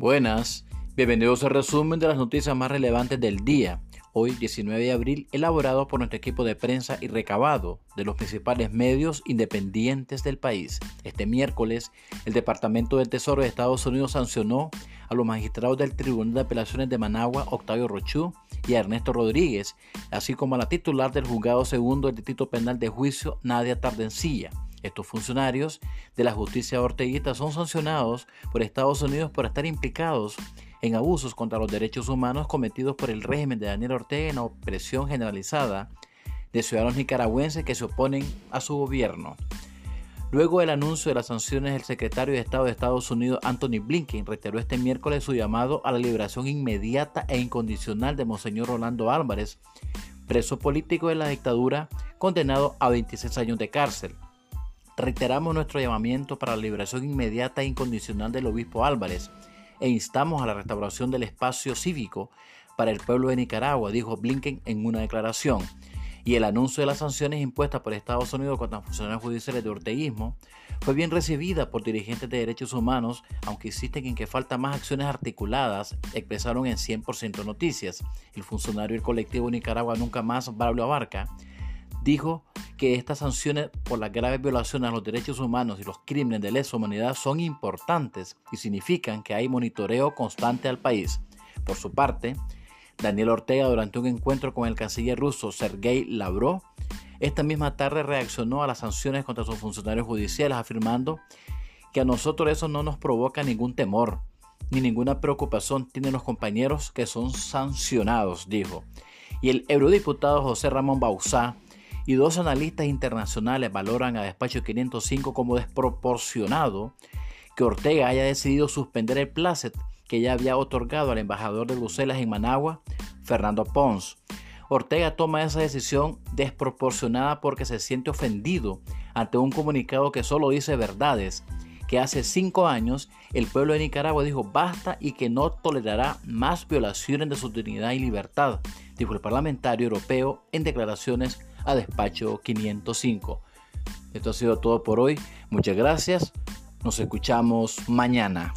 Buenas, bienvenidos al resumen de las noticias más relevantes del día. Hoy, 19 de abril, elaborado por nuestro equipo de prensa y recabado de los principales medios independientes del país. Este miércoles, el Departamento del Tesoro de Estados Unidos sancionó a los magistrados del Tribunal de Apelaciones de Managua, Octavio Rochú, y a Ernesto Rodríguez, así como a la titular del Juzgado Segundo del Distrito Penal de Juicio, Nadia Tardencilla estos funcionarios de la justicia orteguista son sancionados por Estados Unidos por estar implicados en abusos contra los derechos humanos cometidos por el régimen de Daniel Ortega en la opresión generalizada de ciudadanos nicaragüenses que se oponen a su gobierno. Luego del anuncio de las sanciones, el secretario de Estado de Estados Unidos, Anthony Blinken, reiteró este miércoles su llamado a la liberación inmediata e incondicional de Monseñor Rolando Álvarez, preso político de la dictadura, condenado a 26 años de cárcel. Reiteramos nuestro llamamiento para la liberación inmediata e incondicional del obispo Álvarez e instamos a la restauración del espacio cívico para el pueblo de Nicaragua, dijo Blinken en una declaración. Y el anuncio de las sanciones impuestas por Estados Unidos contra funcionarios judiciales de orteguismo fue bien recibida por dirigentes de derechos humanos, aunque insisten en que falta más acciones articuladas, expresaron en 100% Noticias. El funcionario del colectivo Nicaragua Nunca Más, Braulio Abarca, dijo que estas sanciones por las graves violaciones a los derechos humanos y los crímenes de lesa humanidad son importantes y significan que hay monitoreo constante al país. Por su parte, Daniel Ortega, durante un encuentro con el canciller ruso Sergei Lavrov, esta misma tarde reaccionó a las sanciones contra sus funcionarios judiciales, afirmando que a nosotros eso no nos provoca ningún temor ni ninguna preocupación tienen los compañeros que son sancionados, dijo. Y el eurodiputado José Ramón Bauzá y dos analistas internacionales valoran a Despacho 505 como desproporcionado que Ortega haya decidido suspender el placet que ya había otorgado al embajador de Bruselas en Managua, Fernando Pons. Ortega toma esa decisión desproporcionada porque se siente ofendido ante un comunicado que solo dice verdades, que hace cinco años el pueblo de Nicaragua dijo basta y que no tolerará más violaciones de su dignidad y libertad, dijo el parlamentario europeo en declaraciones a despacho 505. Esto ha sido todo por hoy. Muchas gracias. Nos escuchamos mañana.